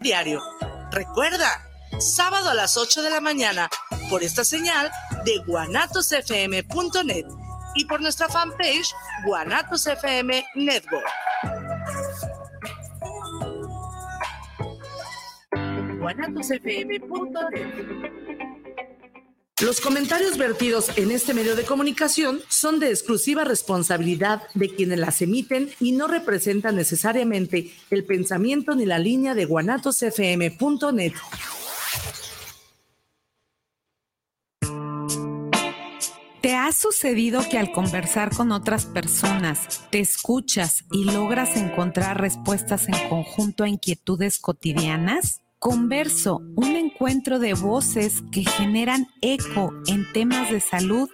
diario. Recuerda, sábado a las 8 de la mañana, por esta señal de guanatosfm.net y por nuestra fanpage Guanatos FM Network. guanatosfm.net los comentarios vertidos en este medio de comunicación son de exclusiva responsabilidad de quienes las emiten y no representan necesariamente el pensamiento ni la línea de guanatosfm.net. ¿Te ha sucedido que al conversar con otras personas te escuchas y logras encontrar respuestas en conjunto a inquietudes cotidianas? Converso, un encuentro de voces que generan eco en temas de salud,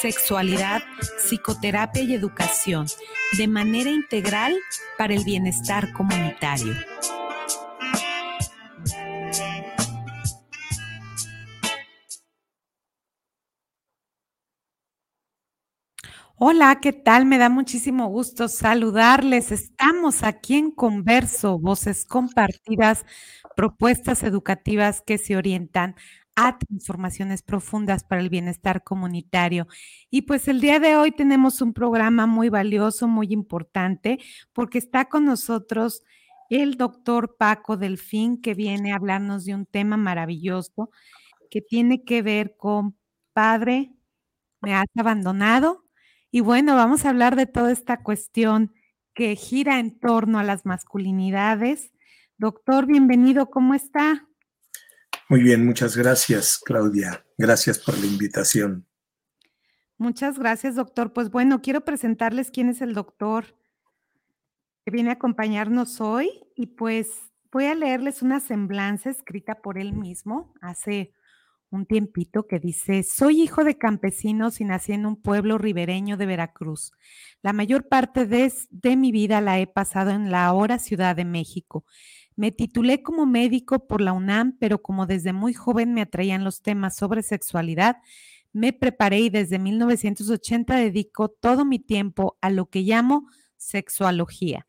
sexualidad, psicoterapia y educación, de manera integral para el bienestar comunitario. Hola, ¿qué tal? Me da muchísimo gusto saludarles. Estamos aquí en Converso, voces compartidas propuestas educativas que se orientan a transformaciones profundas para el bienestar comunitario. Y pues el día de hoy tenemos un programa muy valioso, muy importante, porque está con nosotros el doctor Paco Delfín, que viene a hablarnos de un tema maravilloso que tiene que ver con Padre, me has abandonado. Y bueno, vamos a hablar de toda esta cuestión que gira en torno a las masculinidades, Doctor, bienvenido, ¿cómo está? Muy bien, muchas gracias, Claudia. Gracias por la invitación. Muchas gracias, doctor. Pues bueno, quiero presentarles quién es el doctor que viene a acompañarnos hoy y pues voy a leerles una semblanza escrita por él mismo hace un tiempito que dice, soy hijo de campesinos y nací en un pueblo ribereño de Veracruz. La mayor parte de, de mi vida la he pasado en la ahora Ciudad de México. Me titulé como médico por la UNAM, pero como desde muy joven me atraían los temas sobre sexualidad, me preparé y desde 1980 dedico todo mi tiempo a lo que llamo sexualogía.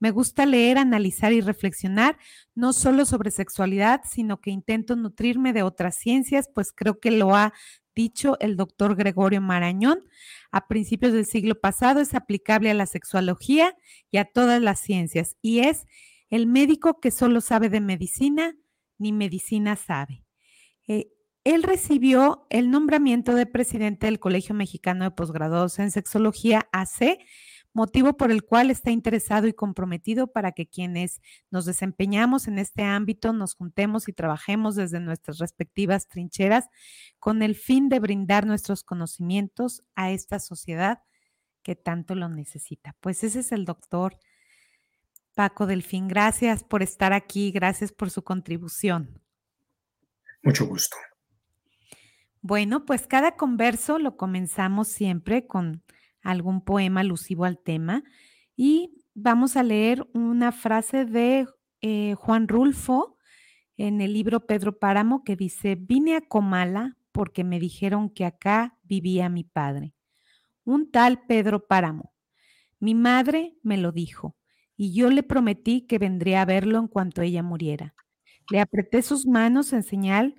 Me gusta leer, analizar y reflexionar no solo sobre sexualidad, sino que intento nutrirme de otras ciencias, pues creo que lo ha dicho el doctor Gregorio Marañón a principios del siglo pasado, es aplicable a la sexualogía y a todas las ciencias y es el médico que solo sabe de medicina, ni medicina sabe. Eh, él recibió el nombramiento de presidente del Colegio Mexicano de Posgraduados en Sexología, AC, motivo por el cual está interesado y comprometido para que quienes nos desempeñamos en este ámbito nos juntemos y trabajemos desde nuestras respectivas trincheras con el fin de brindar nuestros conocimientos a esta sociedad que tanto lo necesita. Pues ese es el doctor Paco Delfín, gracias por estar aquí, gracias por su contribución. Mucho gusto. Bueno, pues cada converso lo comenzamos siempre con algún poema alusivo al tema y vamos a leer una frase de eh, Juan Rulfo en el libro Pedro Páramo que dice, vine a Comala porque me dijeron que acá vivía mi padre. Un tal Pedro Páramo. Mi madre me lo dijo y yo le prometí que vendría a verlo en cuanto ella muriera. Le apreté sus manos en señal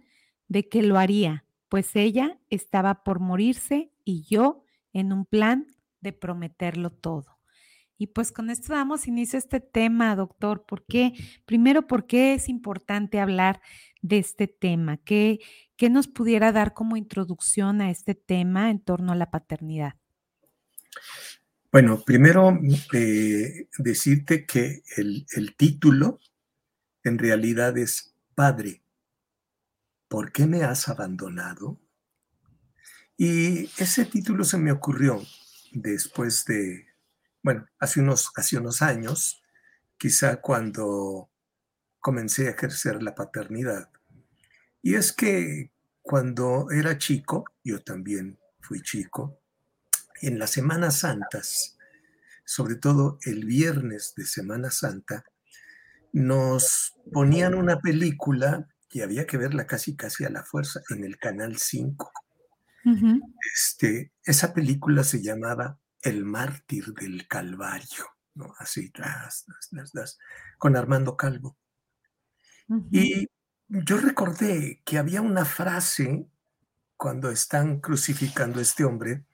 de que lo haría, pues ella estaba por morirse y yo en un plan de prometerlo todo. Y pues con esto damos inicio a este tema, doctor. ¿Por qué? Primero, ¿por qué es importante hablar de este tema? ¿Qué, qué nos pudiera dar como introducción a este tema en torno a la paternidad? Bueno, primero eh, decirte que el, el título en realidad es Padre, ¿por qué me has abandonado? Y ese título se me ocurrió después de, bueno, hace unos, hace unos años, quizá cuando comencé a ejercer la paternidad. Y es que cuando era chico, yo también fui chico, en las Semanas Santas, sobre todo el viernes de Semana Santa, nos ponían una película que había que verla casi casi a la fuerza en el Canal 5. Este, esa película se llamaba El mártir del Calvario, ¿no? así, tras, tras, tras, con Armando Calvo. Y yo recordé que había una frase cuando están crucificando a este hombre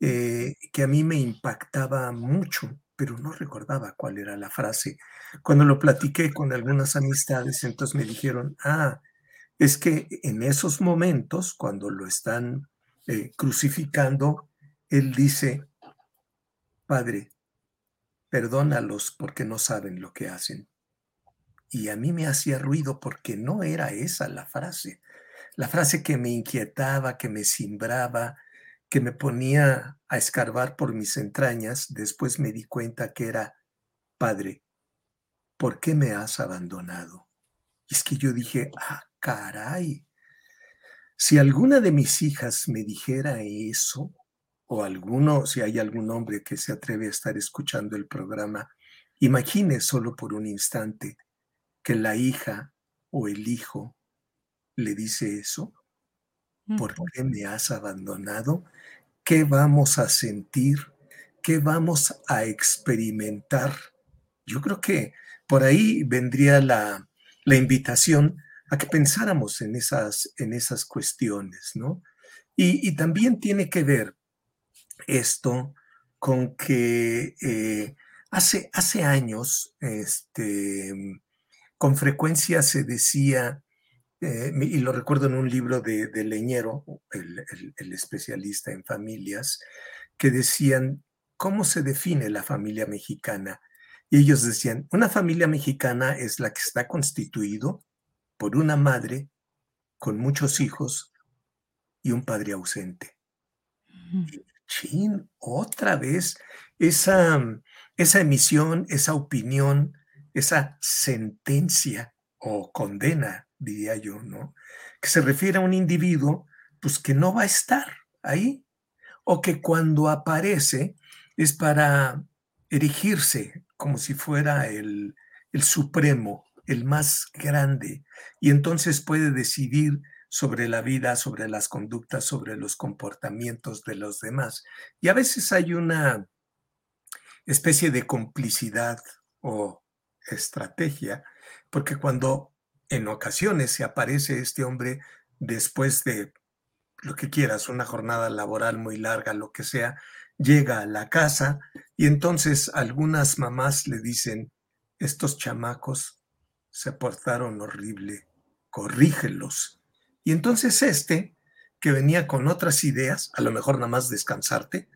eh, que a mí me impactaba mucho, pero no recordaba cuál era la frase. Cuando lo platiqué con algunas amistades, entonces me dijeron, ah, es que en esos momentos, cuando lo están eh, crucificando, él dice, Padre, perdónalos porque no saben lo que hacen. Y a mí me hacía ruido porque no era esa la frase. La frase que me inquietaba, que me cimbraba, que me ponía a escarbar por mis entrañas, después me di cuenta que era, Padre, ¿por qué me has abandonado? Y es que yo dije, ah, caray, si alguna de mis hijas me dijera eso, o alguno, si hay algún hombre que se atreve a estar escuchando el programa, imagine solo por un instante que la hija o el hijo le dice eso. ¿Por qué me has abandonado? ¿Qué vamos a sentir? ¿Qué vamos a experimentar? Yo creo que por ahí vendría la, la invitación a que pensáramos en esas, en esas cuestiones, ¿no? Y, también tiene que ver esto con que eh, hace, hace años, este, con frecuencia se decía, eh, y lo recuerdo en un libro de, Leñero, el, especialista en familias, que decían, ¿cómo se define la familia mexicana? Y ellos decían, una familia mexicana es la que está constituido por una madre con muchos hijos y un padre ausente. chin, otra vez esa, esa emisión, esa opinión esa sentencia o condena, diría yo, ¿no? Que se refiere a un individuo, pues que no va a estar ahí, o que cuando aparece es para erigirse como si fuera el, el supremo, el más grande, y entonces puede decidir sobre la vida, sobre las conductas, sobre los comportamientos de los demás. Y a veces hay una especie de complicidad o estrategia, porque cuando en ocasiones se aparece este hombre después de lo que quieras, una jornada laboral muy larga, lo que sea, llega a la casa y entonces algunas mamás le dicen, estos chamacos se portaron horrible, corrígelos. Y entonces este, que venía con otras ideas, a lo mejor nada más descansarte,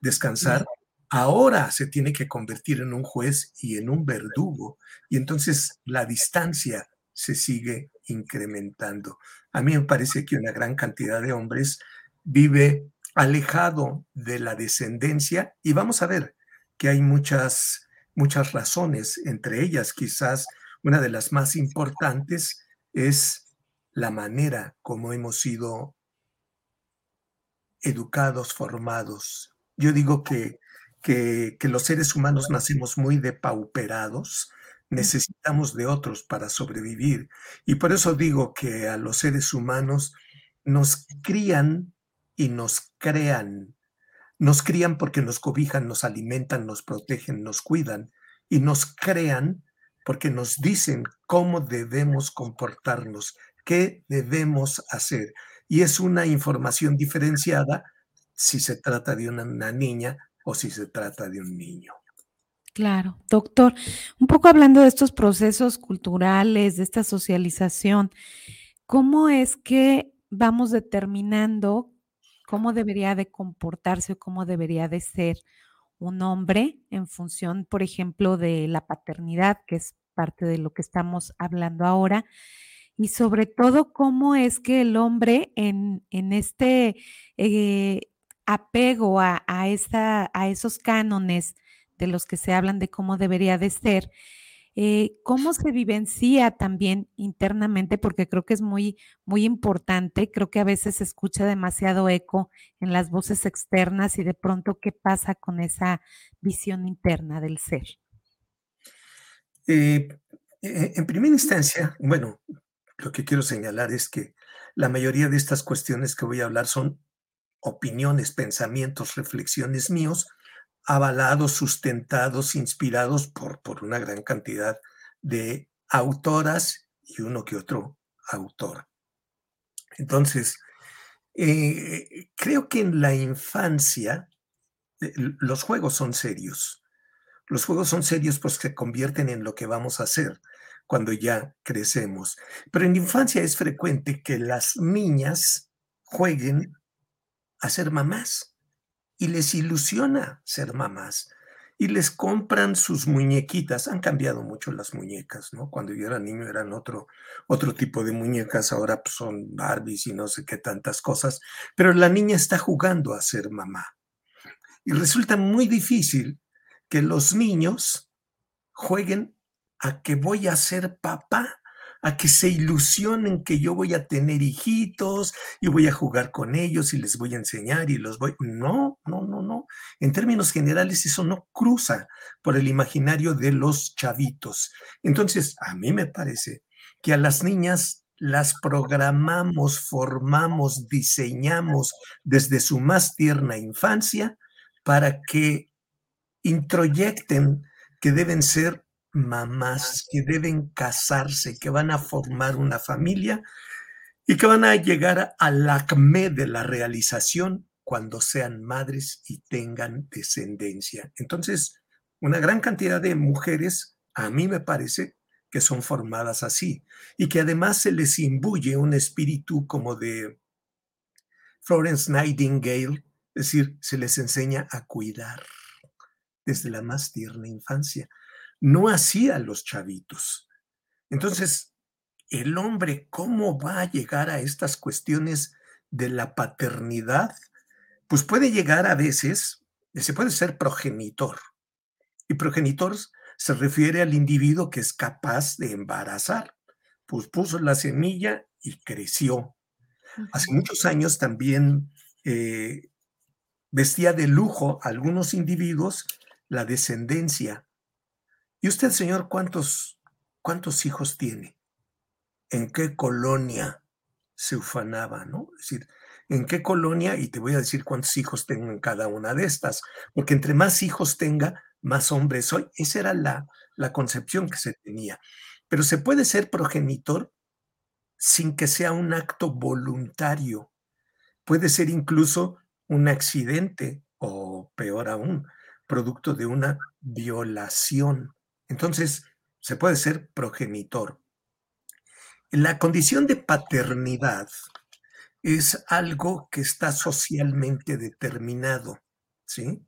descansar, ahora se tiene que convertir en un juez y en un verdugo. Y entonces la distancia se sigue incrementando. A mí me parece que una gran cantidad de hombres vive alejado de la descendencia y vamos a ver que hay muchas, muchas razones, entre ellas quizás una de las más importantes es la manera como hemos sido educados, formados. Yo digo que que, los seres humanos nacemos muy depauperados, necesitamos de otros para sobrevivir. Y por eso digo que a los seres humanos nos crían y nos crean. Nos crían porque nos cobijan, nos alimentan, nos protegen, nos cuidan y nos crean porque nos dicen cómo debemos comportarnos, qué debemos hacer. Y es una información diferenciada si se trata de una, una niña o si se trata de un niño. Claro, doctor, un poco hablando de estos procesos culturales, de esta socialización, ¿cómo es que vamos determinando cómo debería de comportarse o cómo debería de ser un hombre en función, por ejemplo, de la paternidad, que es parte de lo que estamos hablando ahora, y sobre todo cómo es que el hombre en, este eh, apego a, esa, a esos cánones de los que se hablan de cómo debería de ser, eh, cómo se vivencia también internamente, porque creo que es muy, muy importante, creo que a veces se escucha demasiado eco en las voces externas y de pronto qué pasa con esa visión interna del ser. Eh, eh, en primera instancia, bueno, lo que quiero señalar es que la mayoría de estas cuestiones que voy a hablar son opiniones, pensamientos, reflexiones míos, avalados, sustentados, inspirados por, por una gran cantidad de autoras y uno que otro autor. Entonces, eh, creo que en la infancia eh, los juegos son serios. Los juegos son serios pues se convierten en lo que vamos a hacer cuando ya crecemos. Pero en la infancia es frecuente que las niñas jueguen a ser mamás y les ilusiona ser mamás y les compran sus muñequitas. Han cambiado mucho las muñecas, ¿no? Cuando yo era niño eran otro, otro tipo de muñecas, ahora pues, son Barbies y no sé qué tantas cosas, pero la niña está jugando a ser mamá. Y resulta muy difícil que los niños jueguen a que voy a ser papá a que se ilusionen que yo voy a tener hijitos y voy a jugar con ellos y les voy a enseñar y los voy... No, no, no, no. En términos generales eso no cruza por el imaginario de los chavitos. Entonces, a mí me parece que a las niñas las programamos, formamos, diseñamos desde su más tierna infancia para que introyecten que deben ser mamás que deben casarse, que van a formar una familia y que van a llegar al acme de la realización cuando sean madres y tengan descendencia. Entonces, una gran cantidad de mujeres, a mí me parece, que son formadas así y que además se les imbuye un espíritu como de Florence Nightingale, es decir, se les enseña a cuidar desde la más tierna infancia no hacía los chavitos. Entonces, el hombre, ¿cómo va a llegar a estas cuestiones de la paternidad? Pues puede llegar a veces, se puede ser progenitor. Y progenitor se refiere al individuo que es capaz de embarazar. Pues puso la semilla y creció. Hace muchos años también eh, vestía de lujo a algunos individuos la descendencia ¿Y usted, señor, cuántos, cuántos hijos tiene? ¿En qué colonia se ufanaba, no? Es decir, ¿en qué colonia? Y te voy a decir cuántos hijos tengo en cada una de estas, porque entre más hijos tenga, más hombre soy. Esa era la, la concepción que se tenía. Pero se puede ser progenitor sin que sea un acto voluntario. Puede ser incluso un accidente o peor aún, producto de una violación. Entonces, se puede ser progenitor. La condición de paternidad es algo que está socialmente determinado, ¿sí?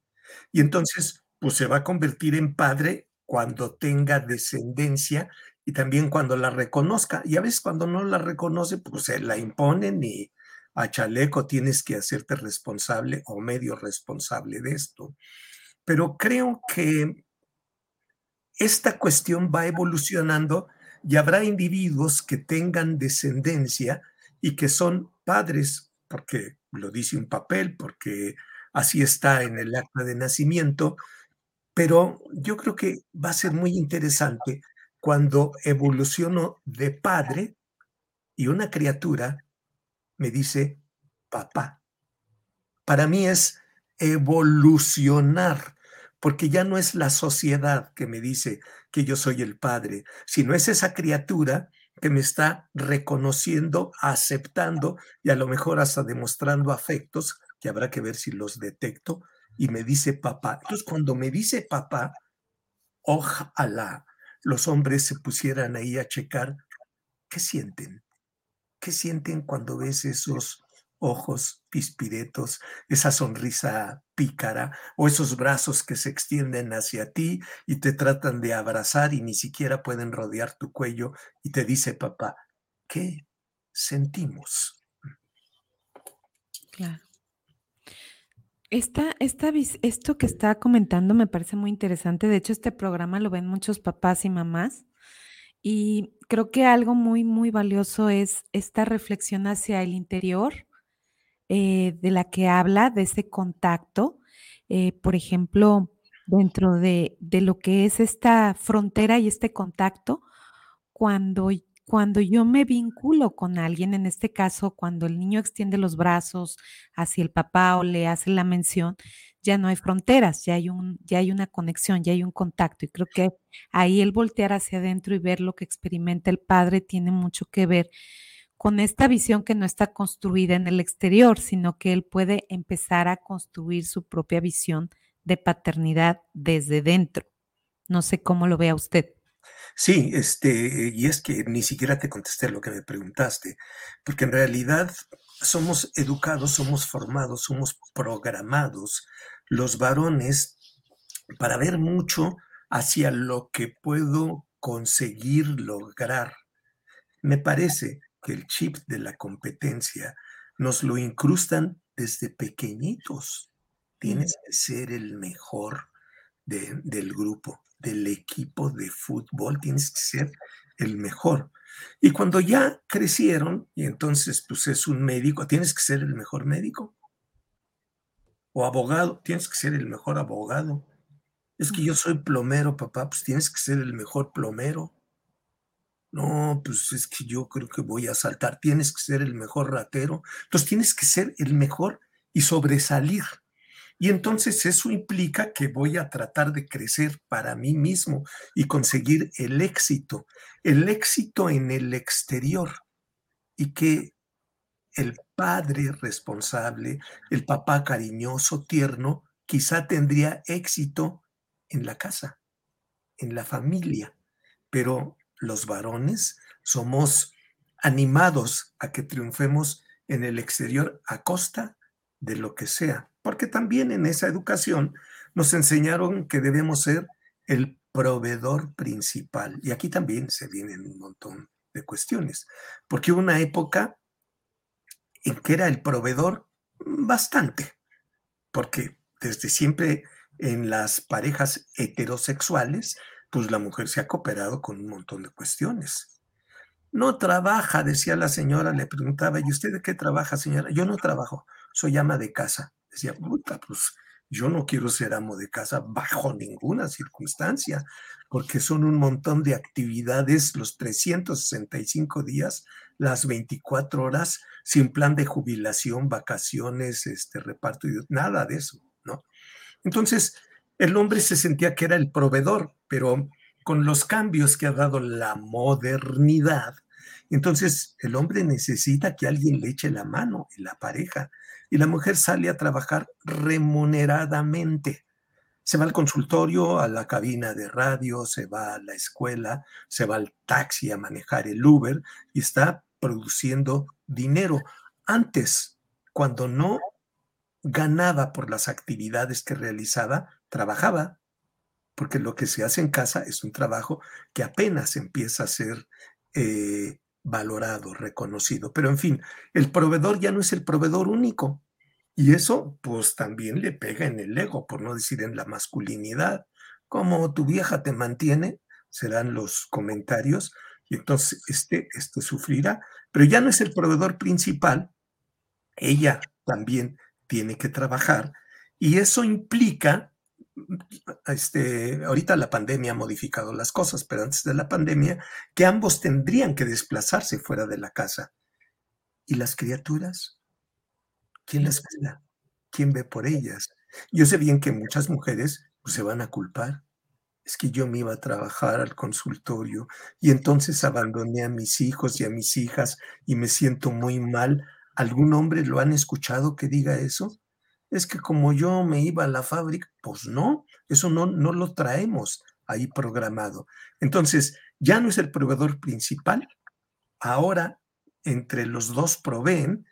Y entonces, pues se va a convertir en padre cuando tenga descendencia y también cuando la reconozca. Y a veces cuando no la reconoce, pues se la imponen y a chaleco tienes que hacerte responsable o medio responsable de esto. Pero creo que esta cuestión va evolucionando y habrá individuos que tengan descendencia y que son padres, porque lo dice un papel, porque así está en el acta de nacimiento, pero yo creo que va a ser muy interesante cuando evoluciono de padre y una criatura me dice papá. Para mí es evolucionar porque ya no es la sociedad que me dice que yo soy el padre, sino es esa criatura que me está reconociendo, aceptando y a lo mejor hasta demostrando afectos, que habrá que ver si los detecto, y me dice papá. Entonces, cuando me dice papá, ojalá los hombres se pusieran ahí a checar qué sienten, qué sienten cuando ves esos ojos pispiretos, esa sonrisa pícara o esos brazos que se extienden hacia ti y te tratan de abrazar y ni siquiera pueden rodear tu cuello y te dice papá, ¿qué sentimos? Claro. Esta, esta, esto que está comentando me parece muy interesante. De hecho, este programa lo ven muchos papás y mamás. Y creo que algo muy, muy valioso es esta reflexión hacia el interior eh, de la que habla, de ese contacto, eh, por ejemplo, dentro de, lo que es esta frontera y este contacto, cuando, cuando yo me vinculo con alguien, en este caso, cuando el niño extiende los brazos hacia el papá o le hace la mención, ya no hay fronteras, ya hay, un, ya hay una conexión, ya hay un contacto. Y creo que ahí el voltear hacia adentro y ver lo que experimenta el padre tiene mucho que ver con esta visión que no está construida en el exterior, sino que él puede empezar a construir su propia visión de paternidad desde dentro. No sé cómo lo vea usted. Sí, este, y es que ni siquiera te contesté lo que me preguntaste, porque en realidad somos educados, somos formados, somos programados los varones para ver mucho hacia lo que puedo conseguir lograr. Me parece que el chip de la competencia nos lo incrustan desde pequeñitos. Tienes que ser el mejor del grupo, del equipo de fútbol, tienes que ser el mejor. Y cuando ya crecieron, y entonces pues es un médico, tienes que ser el mejor médico. O abogado, tienes que ser el mejor abogado. Es que yo soy plomero, papá, pues tienes que ser el mejor plomero. No, pues es que yo creo que voy a saltar, tienes que ser el mejor ratero. Entonces tienes que ser el mejor y sobresalir. Y entonces eso implica que voy a tratar de crecer para mí mismo y conseguir el éxito, el éxito en el exterior y que el padre responsable, el papá cariñoso, tierno, quizá tendría éxito en la casa, en la familia, pero los varones somos animados a que triunfemos en el exterior a costa de lo que sea porque también en esa educación nos enseñaron que debemos ser el proveedor principal. Y aquí también se vienen un montón de cuestiones, porque hubo una época en que era el proveedor bastante, porque desde siempre en las parejas heterosexuales, pues la mujer se ha cooperado con un montón de cuestiones. No trabaja, decía la señora, le preguntaba, ¿y usted de qué trabaja, señora? Yo no trabajo, soy ama de casa. Decía, puta, pues yo no quiero ser amo de casa bajo ninguna circunstancia, porque son un montón de actividades los 365 días, las 24 horas, sin plan de jubilación, vacaciones, este reparto, nada de eso, ¿no? Entonces, el hombre se sentía que era el proveedor, pero con los cambios que ha dado la modernidad, entonces el hombre necesita que alguien le eche la mano la pareja y la mujer sale a trabajar remuneradamente. Se va al consultorio, a la cabina de radio, se va a la escuela, se va al taxi a manejar el Uber y está produciendo dinero. Antes, cuando no ganaba por las actividades que realizaba, trabajaba, porque lo que se hace en casa es un trabajo que apenas empieza a ser eh, valorado, reconocido. Pero en fin, el proveedor ya no es el proveedor único. Y eso pues también le pega en el ego, por no decir en la masculinidad. Como tu vieja te mantiene, serán los comentarios, y entonces este, este sufrirá. Pero ya no es el proveedor principal, ella también tiene que trabajar, y eso implica este, ahorita la pandemia ha modificado las cosas, pero antes de la pandemia, que ambos tendrían que desplazarse fuera de la casa. ¿Y las criaturas? ¿Quién las cuida? ¿Quién ve por ellas? Yo sé bien que muchas mujeres pues, se van a culpar. Es que yo me iba a trabajar al consultorio y entonces abandoné a mis hijos y a mis hijas y me siento muy mal. ¿Algún hombre lo han escuchado que diga eso? Es que como yo me iba a la fábrica, pues no, eso no, no lo traemos ahí programado. Entonces, ya no es el proveedor principal, ahora entre los dos proveen,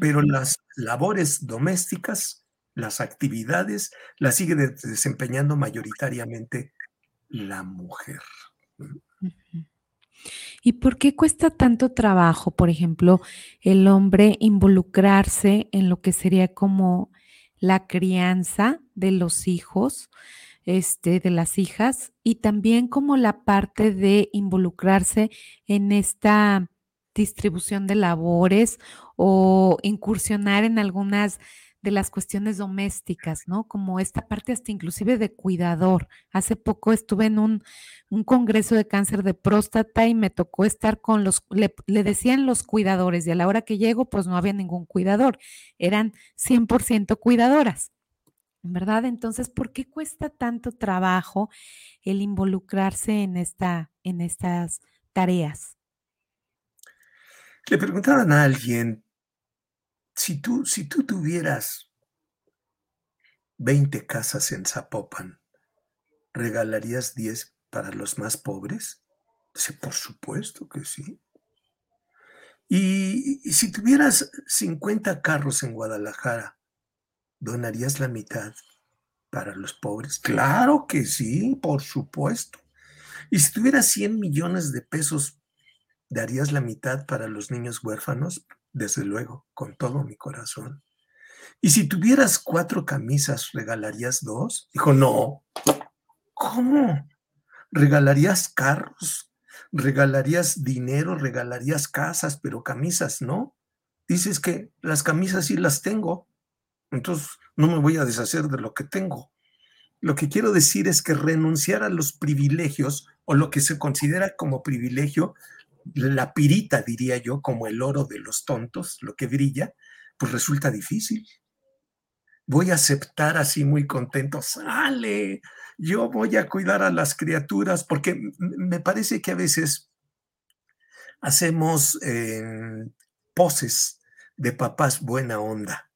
pero las labores domésticas, las actividades, las sigue desempeñando mayoritariamente la mujer. ¿Y por qué cuesta tanto trabajo, por ejemplo, el hombre involucrarse en lo que sería como la crianza de los hijos, este, de las hijas, y también como la parte de involucrarse en esta distribución de labores o incursionar en algunas de las cuestiones domésticas, ¿no? Como esta parte hasta inclusive de cuidador. Hace poco estuve en un, congreso de cáncer de próstata y me tocó estar con los, le, decían los cuidadores y a la hora que llego pues no había ningún cuidador, eran 100% cuidadoras. ¿verdad? Entonces, ¿por qué cuesta tanto trabajo el involucrarse en, esta, en estas tareas? Le preguntaban a alguien, si tú, si tú tuvieras 20 casas en Zapopan, ¿regalarías 10 para los más pobres? Dice, por supuesto que sí. Y, y, si tuvieras 50 carros en Guadalajara, ¿donarías la mitad para los pobres? Claro que sí, por supuesto. Y si tuvieras 100 millones de pesos, ¿darías la mitad para los niños huérfanos? Desde luego, con todo mi corazón. Y si tuvieras cuatro camisas, ¿regalarías dos? Dijo, no. ¿Cómo? ¿Regalarías carros? ¿Regalarías dinero? ¿Regalarías casas? Pero camisas, ¿no? Dices que las camisas sí las tengo. Entonces, no me voy a deshacer de lo que tengo. Lo que quiero decir es que renunciar a los privilegios o lo que se considera como privilegio, la pirita, diría yo, como el oro de los tontos, lo que brilla, pues resulta difícil. Voy a aceptar así muy contento, sale, yo voy a cuidar a las criaturas, porque me parece que a veces hacemos eh, poses de papás buena onda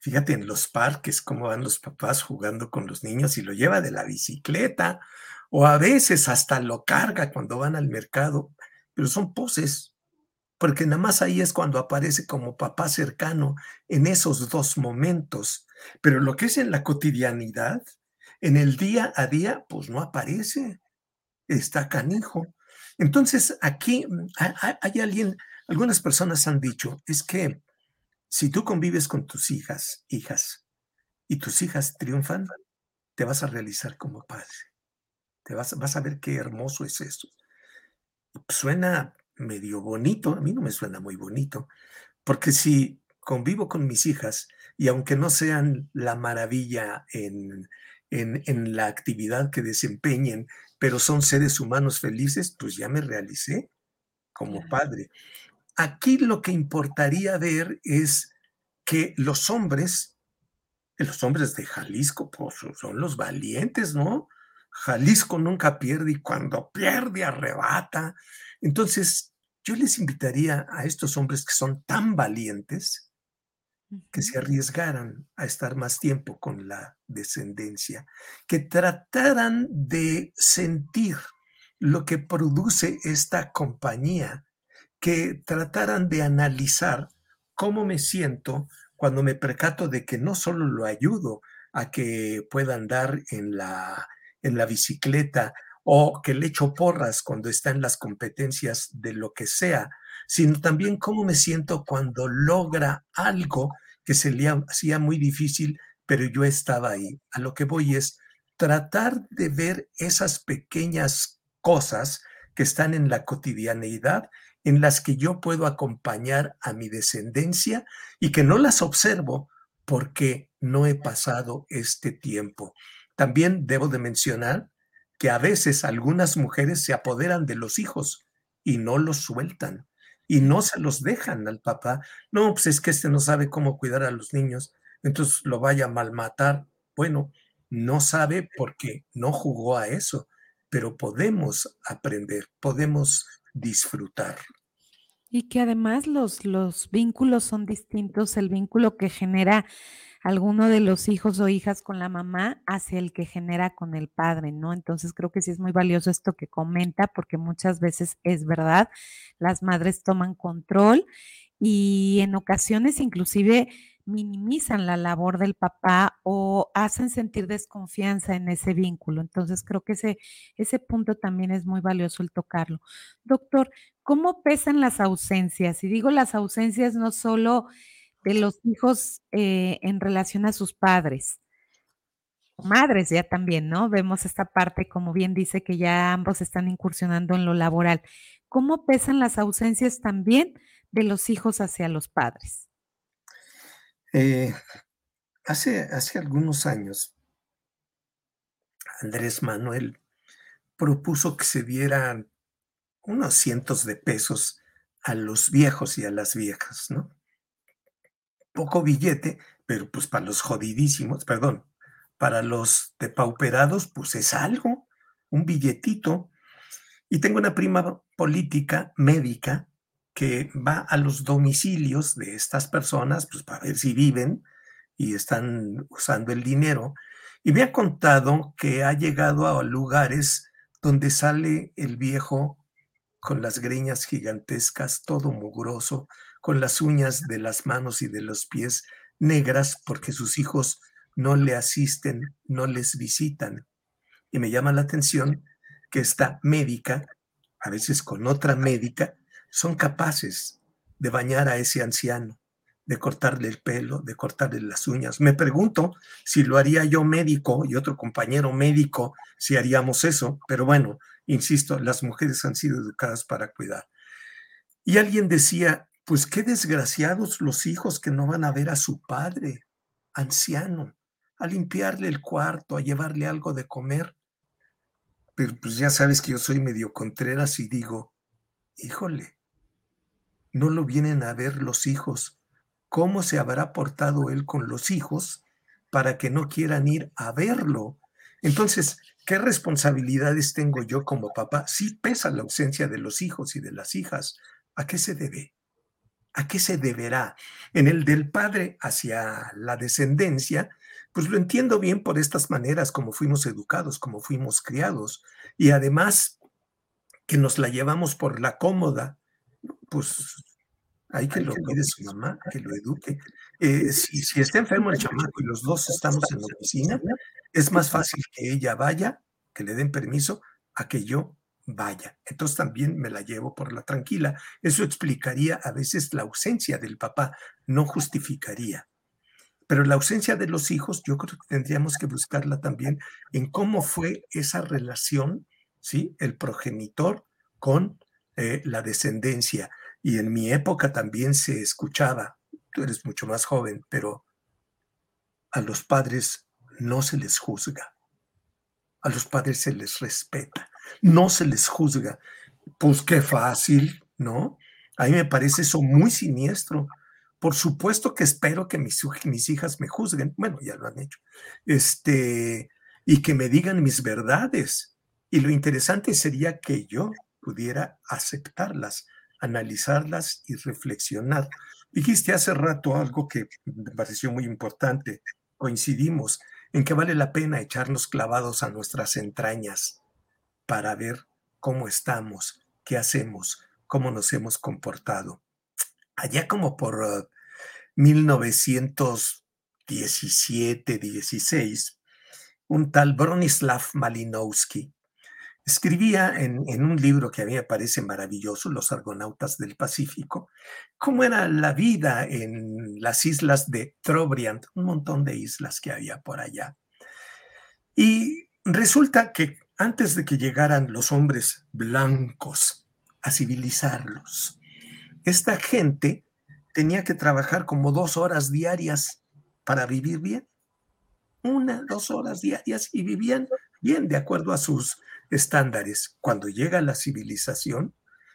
Fíjate en los parques cómo van los papás jugando con los niños y lo lleva de la bicicleta o a veces hasta lo carga cuando van al mercado, pero son poses, porque nada más ahí es cuando aparece como papá cercano en esos dos momentos, pero lo que es en la cotidianidad, en el día a día, pues no aparece, está canijo. Entonces aquí mm, hay alguien, algunas personas han dicho, es que si tú convives con tus hijas, hijas, y tus hijas triunfan, te vas a realizar como padre. Te vas, vas a ver qué hermoso es eso. Suena medio bonito, a mí no me suena muy bonito, porque si convivo con mis hijas y aunque no sean la maravilla en, en, en, la actividad que desempeñen, pero son seres humanos felices, pues ya me realicé como padre. Aquí lo que importaría ver es que los hombres, los hombres de Jalisco, pues son los valientes, ¿no? Jalisco nunca pierde y cuando pierde arrebata. Entonces, yo les invitaría a estos hombres que son tan valientes que se arriesgaran a estar más tiempo con la descendencia, que trataran de sentir lo que produce esta compañía que trataran de analizar cómo me siento cuando me percato de que no solo lo ayudo a que pueda andar en la, en la bicicleta o que le echo porras cuando está en las competencias de lo que sea, sino también cómo me siento cuando logra algo que se le hacía muy difícil, pero yo estaba ahí. A lo que voy es tratar de ver esas pequeñas cosas que están en la cotidianeidad en las que yo puedo acompañar a mi descendencia y que no las observo porque no he pasado este tiempo. También debo de mencionar que a veces algunas mujeres se apoderan de los hijos y no los sueltan y no se los dejan al papá. No, pues es que este no sabe cómo cuidar a los niños, entonces lo vaya a malmatar. Bueno, no sabe porque no jugó a eso, pero podemos aprender, podemos disfrutar. Y que además los, los vínculos son distintos, el vínculo que genera alguno de los hijos o hijas con la mamá hacia el que genera con el padre, ¿no? Entonces creo que sí es muy valioso esto que comenta, porque muchas veces es verdad, las madres toman control y en ocasiones inclusive minimizan la labor del papá o hacen sentir desconfianza en ese vínculo. Entonces, creo que ese, ese punto también es muy valioso el tocarlo. Doctor, ¿cómo pesan las ausencias? Y digo las ausencias no solo de los hijos eh, en relación a sus padres, madres ya también, ¿no? Vemos esta parte, como bien dice, que ya ambos están incursionando en lo laboral. ¿Cómo pesan las ausencias también de los hijos hacia los padres? Eh, hace, hace algunos años, Andrés Manuel propuso que se dieran unos cientos de pesos a los viejos y a las viejas, ¿no? Poco billete, pero pues para los jodidísimos, perdón, para los depauperados, pues es algo, un billetito. Y tengo una prima política médica que va a los domicilios de estas personas, pues para ver si viven y están usando el dinero. Y me ha contado que ha llegado a lugares donde sale el viejo con las greñas gigantescas, todo mugroso, con las uñas de las manos y de los pies negras porque sus hijos no le asisten, no les visitan. Y me llama la atención que esta médica, a veces con otra médica, son capaces de bañar a ese anciano, de cortarle el pelo, de cortarle las uñas. Me pregunto si lo haría yo médico y otro compañero médico, si haríamos eso, pero bueno, insisto, las mujeres han sido educadas para cuidar. Y alguien decía, pues qué desgraciados los hijos que no van a ver a su padre, anciano, a limpiarle el cuarto, a llevarle algo de comer. Pero pues ya sabes que yo soy medio contreras y digo, híjole, no lo vienen a ver los hijos. ¿Cómo se habrá portado él con los hijos para que no quieran ir a verlo? Entonces, ¿qué responsabilidades tengo yo como papá? Sí pesa la ausencia de los hijos y de las hijas. ¿A qué se debe? ¿A qué se deberá? En el del padre hacia la descendencia, pues lo entiendo bien por estas maneras como fuimos educados, como fuimos criados. Y además que nos la llevamos por la cómoda, pues hay que lo cuide su mamá, que lo eduque. Eh, si, si, está enfermo el chamaco y los dos estamos en la oficina, es más fácil que ella vaya, que le den permiso, a que yo vaya. Entonces también me la llevo por la tranquila. Eso explicaría a veces la ausencia del papá, no justificaría. Pero la ausencia de los hijos, yo creo que tendríamos que buscarla también en cómo fue esa relación, ¿sí? El progenitor con eh, la descendencia. Y en mi época también se escuchaba, tú eres mucho más joven, pero a los padres no se les juzga. A los padres se les respeta, no se les juzga. Pues qué fácil, ¿no? A mí me parece eso muy siniestro. Por supuesto que espero que mis, hijas me juzguen, bueno, ya lo han hecho, este, y que me digan mis verdades. Y lo interesante sería que yo pudiera aceptarlas, analizarlas y reflexionar. Dijiste hace rato algo que me pareció muy importante. Coincidimos en que vale la pena echarnos clavados a nuestras entrañas para ver cómo estamos, qué hacemos, cómo nos hemos comportado allá como por 1917, 16, un tal Bronislav Malinowski escribía en, en, un libro que a mí me parece maravilloso, Los Argonautas del Pacífico, cómo era la vida en las islas de Trobriand, un montón de islas que había por allá. Y resulta que antes de que llegaran los hombres blancos a civilizarlos, esta gente tenía que trabajar como dos horas diarias para vivir bien. Una, dos horas diarias y vivían bien de acuerdo a sus estándares. Cuando llega la civilización,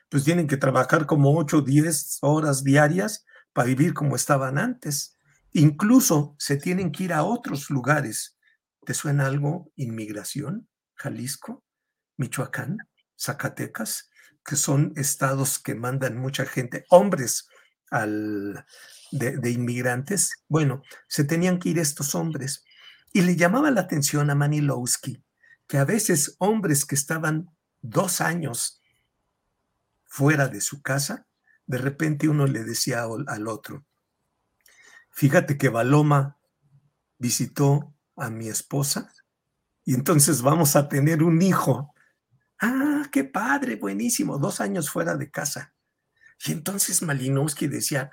pues tienen que trabajar como ocho, diez horas diarias para vivir como estaban antes. Incluso se tienen que ir a otros lugares. ¿Te suena algo? Inmigración, Jalisco, Michoacán, Zacatecas que son estados que mandan mucha gente, hombres al, de, inmigrantes, bueno, se tenían que ir estos hombres. Y le llamaba la atención a Manilowski que a veces hombres que estaban dos años fuera de su casa, de repente uno le decía al otro, fíjate que Baloma visitó a mi esposa y entonces vamos a tener un hijo Ah, qué padre, buenísimo, dos años fuera de casa. Y entonces Malinowski decía,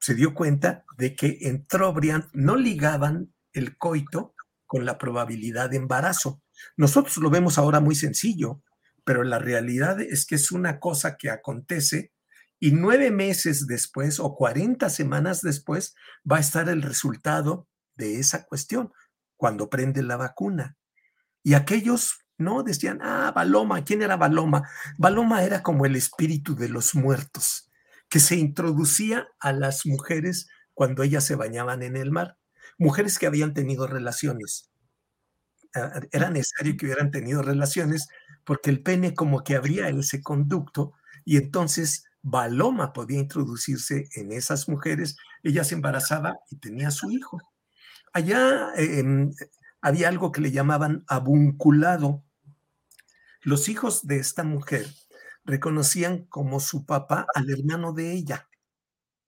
se dio cuenta de que en Trobriand no ligaban el coito con la probabilidad de embarazo. Nosotros lo vemos ahora muy sencillo, pero la realidad es que es una cosa que acontece y nueve meses después o cuarenta semanas después va a estar el resultado de esa cuestión, cuando prende la vacuna. Y aquellos ¿no? Decían, ah, Baloma, ¿quién era Baloma? Baloma era como el espíritu de los muertos, que se introducía a las mujeres cuando ellas se bañaban en el mar, mujeres que habían tenido relaciones. era necesario que hubieran tenido relaciones porque el pene como que abría ese conducto y entonces Baloma podía introducirse en esas mujeres, ella se embarazaba y tenía su hijo. Allá em, había algo que le llamaban abunculado. Los hijos de esta mujer reconocían como su papá al hermano de ella.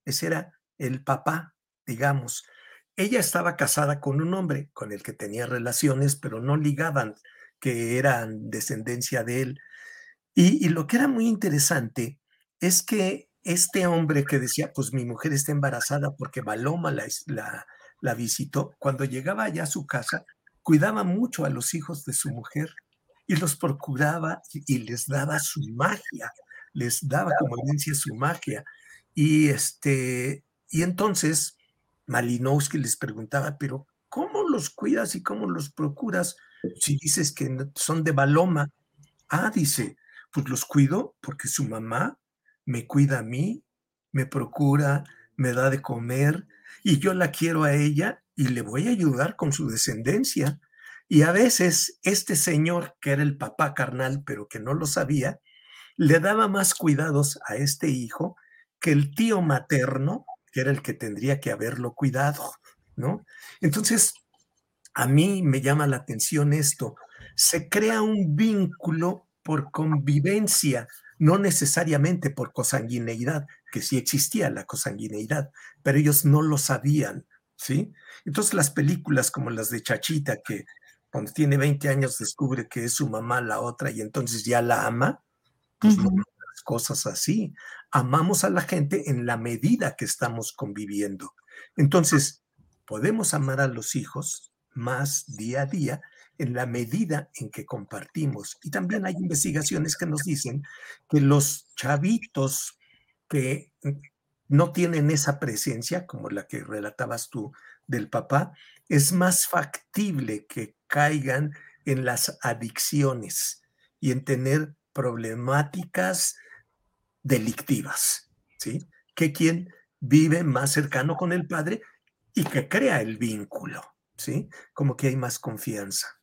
Ese era el papá, digamos. Ella estaba casada con un hombre con el que tenía relaciones, pero no ligaban que eran descendencia de él. Y, lo que era muy interesante es que este hombre que decía, pues mi mujer está embarazada porque Baloma la, la, la visitó, cuando llegaba allá a su casa, cuidaba mucho a los hijos de su mujer y los procuraba y, les daba su magia, les daba como herencia su magia. Y, este, y entonces Malinowski les preguntaba, pero ¿cómo los cuidas y cómo los procuras si dices que son de Baloma? Ah, dice, pues los cuido porque su mamá me cuida a mí, me procura, me da de comer y yo la quiero a ella y le voy a ayudar con su descendencia. Y a veces este señor, que era el papá carnal, pero que no lo sabía, le daba más cuidados a este hijo que el tío materno, que era el que tendría que haberlo cuidado, ¿no? Entonces, a mí me llama la atención esto. Se crea un vínculo por convivencia, no necesariamente por cosanguineidad, que sí existía la cosanguineidad, pero ellos no lo sabían, ¿sí? Entonces las películas como las de Chachita, que cuando tiene 20 años descubre que es su mamá la otra y entonces ya la ama, pues no las cosas así. Amamos a la gente en la medida que estamos conviviendo. Entonces, podemos amar a los hijos más día a día en la medida en que compartimos. Y también hay investigaciones que nos dicen que los chavitos que no tienen esa presencia, como la que relatabas tú del papá, es más factible que caigan en las adicciones y en tener problemáticas delictivas, ¿sí? Que quien vive más cercano con el padre y que crea el vínculo, ¿sí? Como que hay más confianza.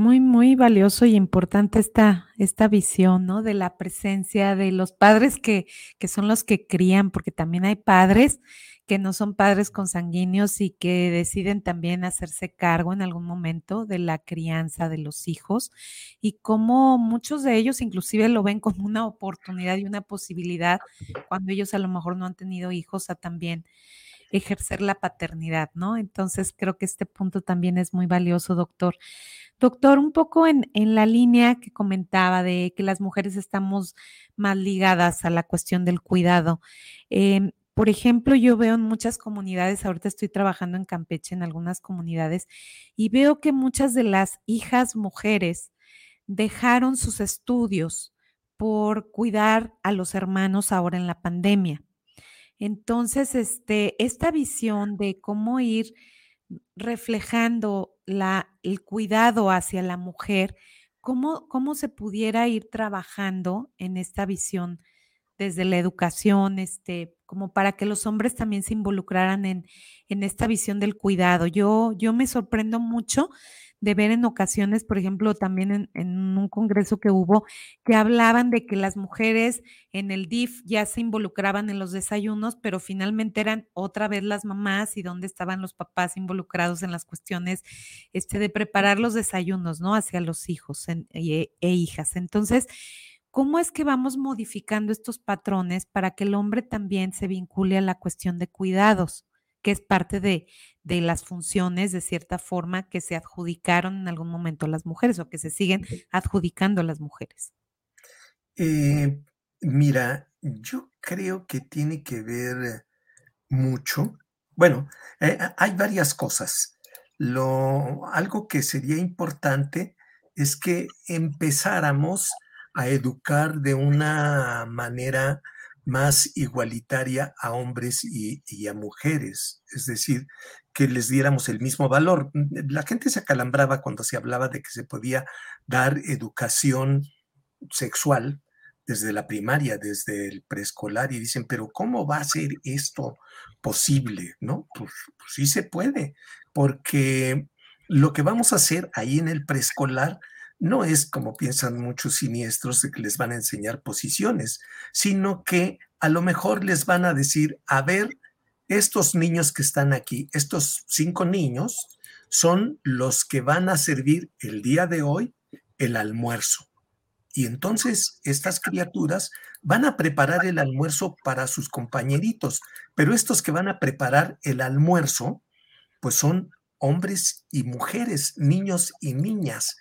Muy, muy valioso y importante esta, esta visión, ¿no? De la presencia de los padres que, que son los que crían, porque también hay padres que no son padres consanguíneos y que deciden también hacerse cargo en algún momento de la crianza de los hijos y como muchos de ellos inclusive lo ven como una oportunidad y una posibilidad cuando ellos a lo mejor no han tenido hijos a también ejercer la paternidad, ¿no? Entonces creo que este punto también es muy valioso, doctor. Doctor, un poco en, la línea que comentaba de que las mujeres estamos más ligadas a la cuestión del cuidado. Em, por ejemplo, yo veo en muchas comunidades, ahorita estoy trabajando en Campeche, en algunas comunidades, y veo que muchas de las hijas mujeres dejaron sus estudios por cuidar a los hermanos ahora en la pandemia. Entonces, este, esta visión de cómo ir reflejando la, el cuidado hacia la mujer, ¿cómo, cómo se pudiera ir trabajando en esta visión desde la educación, este, como para que los hombres también se involucraran en, en esta visión del cuidado. Yo, yo me sorprendo mucho de ver en ocasiones, por ejemplo, también en, un congreso que hubo, que hablaban de que las mujeres en el DIF ya se involucraban en los desayunos, pero finalmente eran otra vez las mamás y dónde estaban los papás involucrados en las cuestiones este, de preparar los desayunos, ¿no? Hacia los hijos e, e hijas. Entonces, ¿cómo es que vamos modificando estos patrones para que el hombre también se vincule a la cuestión de cuidados? Que es parte de, las funciones, de cierta forma, que se adjudicaron en algún momento a las mujeres o que se siguen adjudicando a las mujeres? Eh, mira, yo creo que tiene que ver mucho. Bueno, eh, hay varias cosas. Lo, algo que sería importante es que empezáramos a educar de una manera más igualitaria a hombres y, a mujeres, es decir, que les diéramos el mismo valor. La gente se acalambraba cuando se hablaba de que se podía dar educación sexual desde la primaria, desde el preescolar, y dicen, pero ¿cómo va a ser esto posible? ¿No? Pues, pues sí se puede, porque lo que vamos a hacer ahí en el preescolar no es como piensan muchos siniestros de que les van a enseñar posiciones, sino que a lo mejor les van a decir, a ver, estos niños que están aquí, estos cinco niños, son los que van a servir el día de hoy el almuerzo. Y entonces estas criaturas van a preparar el almuerzo para sus compañeritos, pero estos que van a preparar el almuerzo, pues son hombres y mujeres, niños y niñas.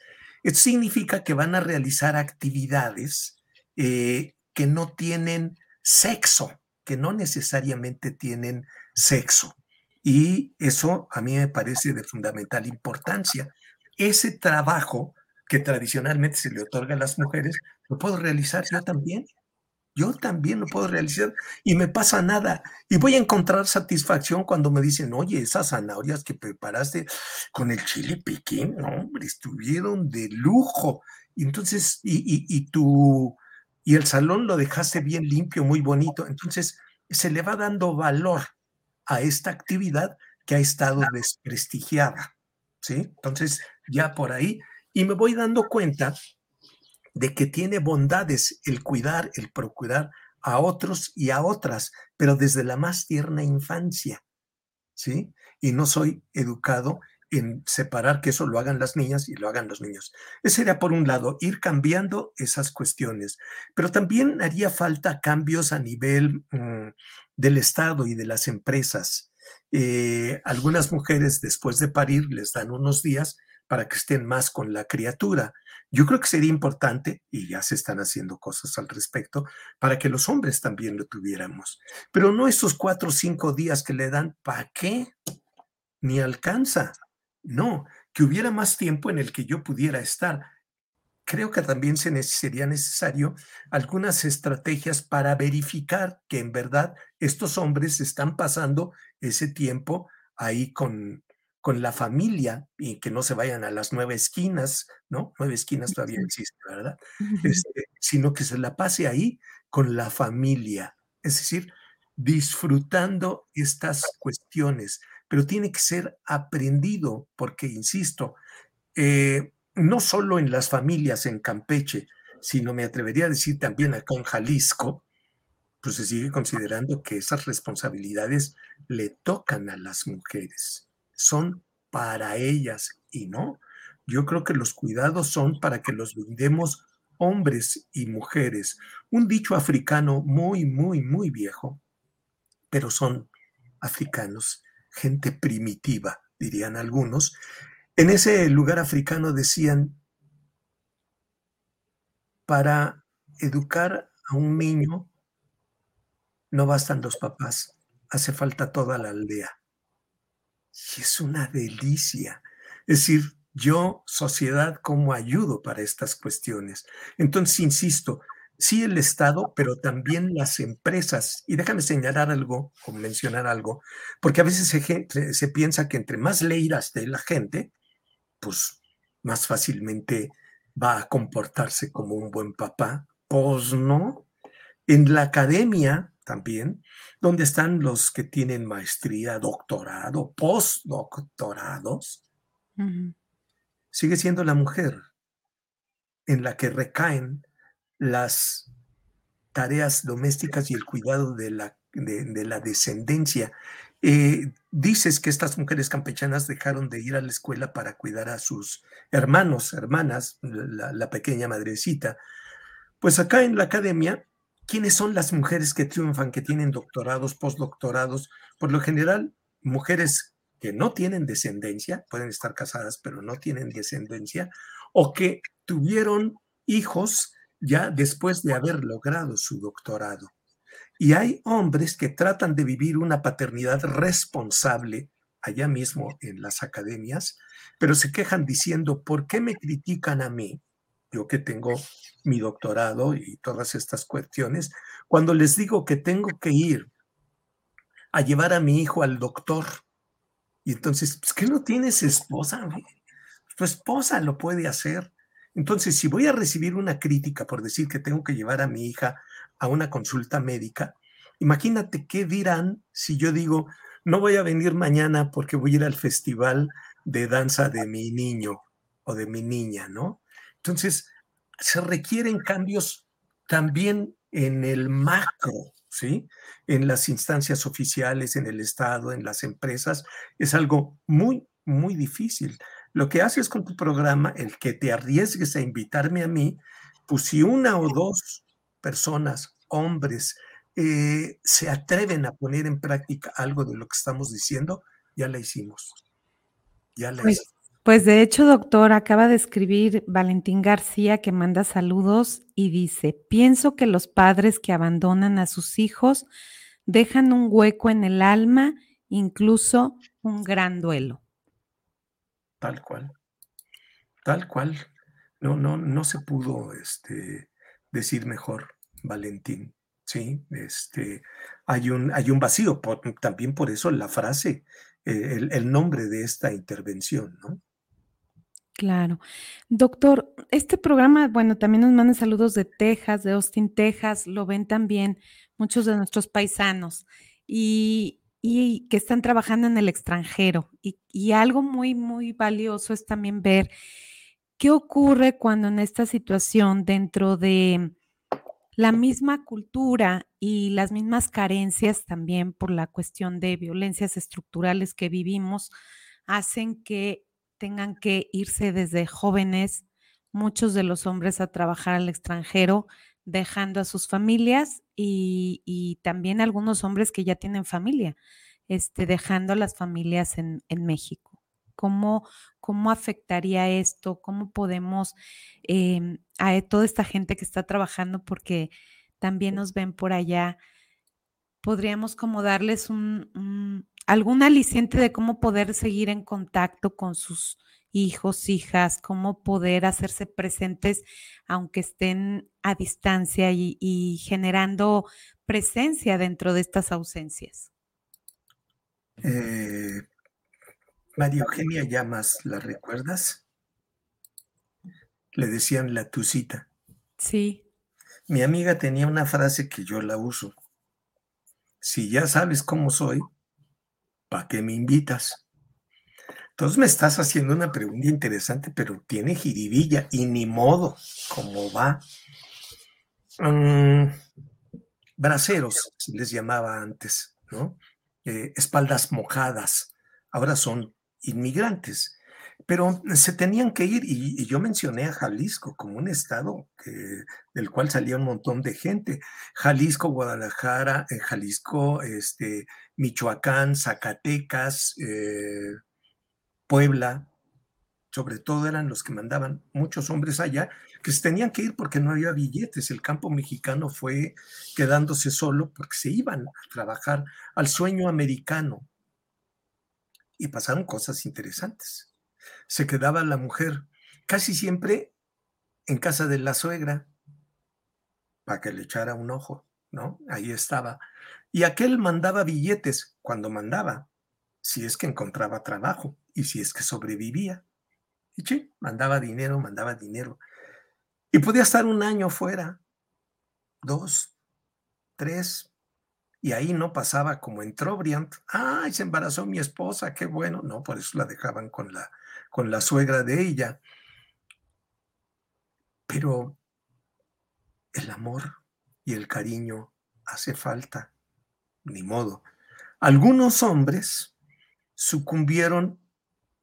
Esto significa que van a realizar actividades eh, que no tienen sexo, que no necesariamente tienen sexo. Y eso a mí me parece de fundamental importancia. Ese trabajo que tradicionalmente se le otorga a las mujeres, lo puedo realizar yo también. Yo también lo puedo realizar y me pasa nada. Y voy a encontrar satisfacción cuando me dicen, oye, esas zanahorias que preparaste con el chile pequeño, hombre, estuvieron de lujo. Y entonces, y, y, y, tu, y el salón lo dejaste bien limpio, muy bonito. Entonces, se le va dando valor a esta actividad que ha estado desprestigiada. ¿Sí? Entonces, ya por ahí, y me voy dando cuenta de que tiene bondades el cuidar, el procurar a otros y a otras, pero desde la más tierna infancia, ¿sí? Y no soy educado en separar que eso lo hagan las niñas y lo hagan los niños. Ese sería por un lado, ir cambiando esas cuestiones, pero también haría falta cambios a nivel mm, del Estado y de las empresas. Eh, algunas mujeres después de parir les dan unos días para que estén más con la criatura. Yo creo que sería importante, y ya se están haciendo cosas al respecto, para que los hombres también lo tuviéramos. Pero no esos cuatro o cinco días que le dan, ¿para qué? Ni alcanza. No, que hubiera más tiempo en el que yo pudiera estar. Creo que también se sería necesario algunas estrategias para verificar que en verdad estos hombres están pasando ese tiempo ahí con, con la familia y que no se vayan a las nueve esquinas, ¿no? Nueve esquinas todavía existe, ¿verdad? Este, sino que se la pase ahí con la familia, es decir, disfrutando estas cuestiones, pero tiene que ser aprendido porque, insisto, eh, no solo en las familias en Campeche, sino me atrevería a decir también acá en Jalisco, pues se sigue considerando que esas responsabilidades le tocan a las mujeres son para ellas y no. Yo creo que los cuidados son para que los brindemos hombres y mujeres. Un dicho africano muy, muy, muy viejo, pero son africanos, gente primitiva, dirían algunos. En ese lugar africano decían, para educar a un niño no bastan los papás, hace falta toda la aldea. Y es una delicia. Es decir, yo, sociedad, ¿cómo ayudo para estas cuestiones? Entonces, insisto, sí el Estado, pero también las empresas. Y déjame señalar algo o mencionar algo, porque a veces se, piensa que entre más leiras de la gente, pues más fácilmente va a comportarse como un buen papá. Pues no. En la academia también, donde están los que tienen maestría, doctorado, postdoctorados, sigue siendo la mujer en la que recaen las tareas domésticas y el cuidado de la, de, la descendencia. Eh, dices que estas mujeres campechanas dejaron de ir a la escuela para cuidar a sus hermanos, hermanas, la pequeña madrecita. Pues acá en la academia ¿Quiénes son las mujeres que triunfan, que tienen doctorados, postdoctorados? Por lo general, mujeres que no tienen descendencia, pueden estar casadas, pero no tienen descendencia, o que tuvieron hijos ya después de haber logrado su doctorado. Y hay hombres que tratan de vivir una paternidad responsable allá mismo en las academias, pero se quejan diciendo, ¿por qué me critican a mí? Yo que tengo mi doctorado y todas estas cuestiones, cuando les digo que tengo que ir a llevar a mi hijo al doctor, y entonces, pues, ¿qué no tienes esposa? Tu esposa lo puede hacer. Entonces, si voy a recibir una crítica por decir que tengo que llevar a mi hija a una consulta médica, imagínate qué dirán si yo digo, no voy a venir mañana porque voy a ir al festival de danza de mi niño o de mi niña, ¿no? Entonces, se requieren cambios también en el macro, ¿sí? En las instancias oficiales, en el Estado, en las empresas, es algo muy, muy difícil. Lo que haces con tu programa, el que te arriesgues a invitarme a mí, pues si una o dos personas, hombres, eh, se atreven a poner en práctica algo de lo que estamos diciendo, ya la hicimos. Ya la pues, hicimos. Pues de hecho, doctor, acaba de escribir Valentín García que manda saludos y dice, pienso que los padres que abandonan a sus hijos dejan un hueco en el alma, incluso un gran duelo. Tal cual, tal cual. No, no, no se pudo este, decir mejor, Valentín. Sí, este, hay un, hay un vacío, también por eso la frase, eh, el, el nombre de esta intervención, ¿no? Claro. Doctor, este programa, bueno, también nos mandan saludos de Texas, de Austin, Texas, lo ven también muchos de nuestros paisanos y, y que están trabajando en el extranjero. Y, y, algo muy, muy valioso es también ver qué ocurre cuando en esta situación, dentro de la misma cultura y las mismas carencias también por la cuestión de violencias estructurales que vivimos, hacen que tengan que irse desde jóvenes, muchos de los hombres a trabajar al extranjero, dejando a sus familias y, también algunos hombres que ya tienen familia, este, dejando a las familias en, en México. ¿Cómo, cómo afectaría esto? ¿Cómo podemos em, a toda esta gente que está trabajando, porque también nos ven por allá, podríamos como darles un, algún aliciente de cómo poder seguir en contacto con sus hijos, hijas, cómo poder hacerse presentes aunque estén a distancia y generando presencia dentro de estas ausencias. Eh, María Eugenia Llamas, ¿la recuerdas? Le decían la tucita. Sí. Mi amiga tenía una frase que yo la uso. Si ya sabes cómo soy, ¿para qué me invitas? Entonces me estás haciendo una pregunta interesante, pero tiene jiribilla y ni modo, ¿cómo va? Mm, braceros, se les llamaba antes, ¿no? Eh, espaldas mojadas, ahora son inmigrantes, pero se tenían que ir y, yo mencioné a Jalisco como un estado del cual salía un montón de gente. Jalisco, Guadalajara, eh, Jalisco, este, Michoacán, Zacatecas, eh, Puebla, sobre todo eran los que mandaban muchos hombres allá, que se tenían que ir porque no había billetes. El campo mexicano fue quedándose solo porque se iban a trabajar al sueño americano y pasaron cosas interesantes. Se quedaba la mujer casi siempre en casa de la suegra para que le echara un ojo, ¿no? Ahí estaba. Y aquel mandaba billetes cuando mandaba, si es que encontraba trabajo y si es que sobrevivía. Y sí, mandaba dinero, mandaba dinero. Y podía estar un año fuera, dos, tres, y ahí no pasaba como entró Briant, ay, se embarazó mi esposa, qué bueno, no, por eso la dejaban con la, con la suegra de ella. Pero el amor y el cariño hace falta, ni modo. Algunos hombres sucumbieron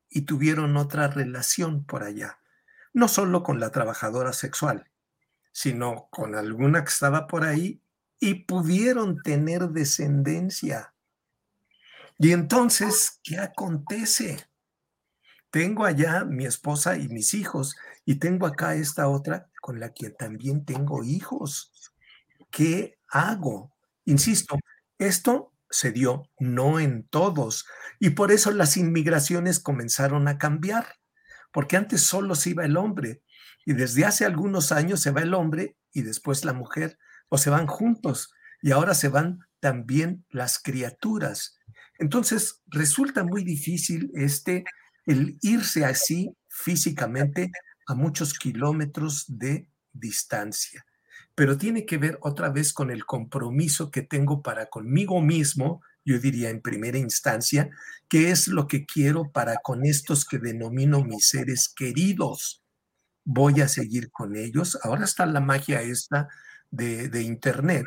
y tuvieron otra relación por allá, no solo con la trabajadora sexual, sino con alguna que estaba por ahí y pudieron tener descendencia. Y entonces, ¿qué acontece? Tengo allá mi esposa y mis hijos y tengo acá esta otra con la que también tengo hijos. ¿Qué hago? Insisto, esto se dio no en todos y por eso las inmigraciones comenzaron a cambiar, porque antes solo se iba el hombre y desde hace algunos años se va el hombre y después la mujer se van juntos y ahora se van también las criaturas. Entonces resulta muy difícil este el irse así físicamente a muchos kilómetros de distancia. Pero tiene que ver otra vez con el compromiso que tengo para conmigo mismo yo diría en primera instancia, qué es lo que quiero para con estos que denomino mis seres queridos. Voy a seguir con ellos. Ahora está la magia esta de, de Internet.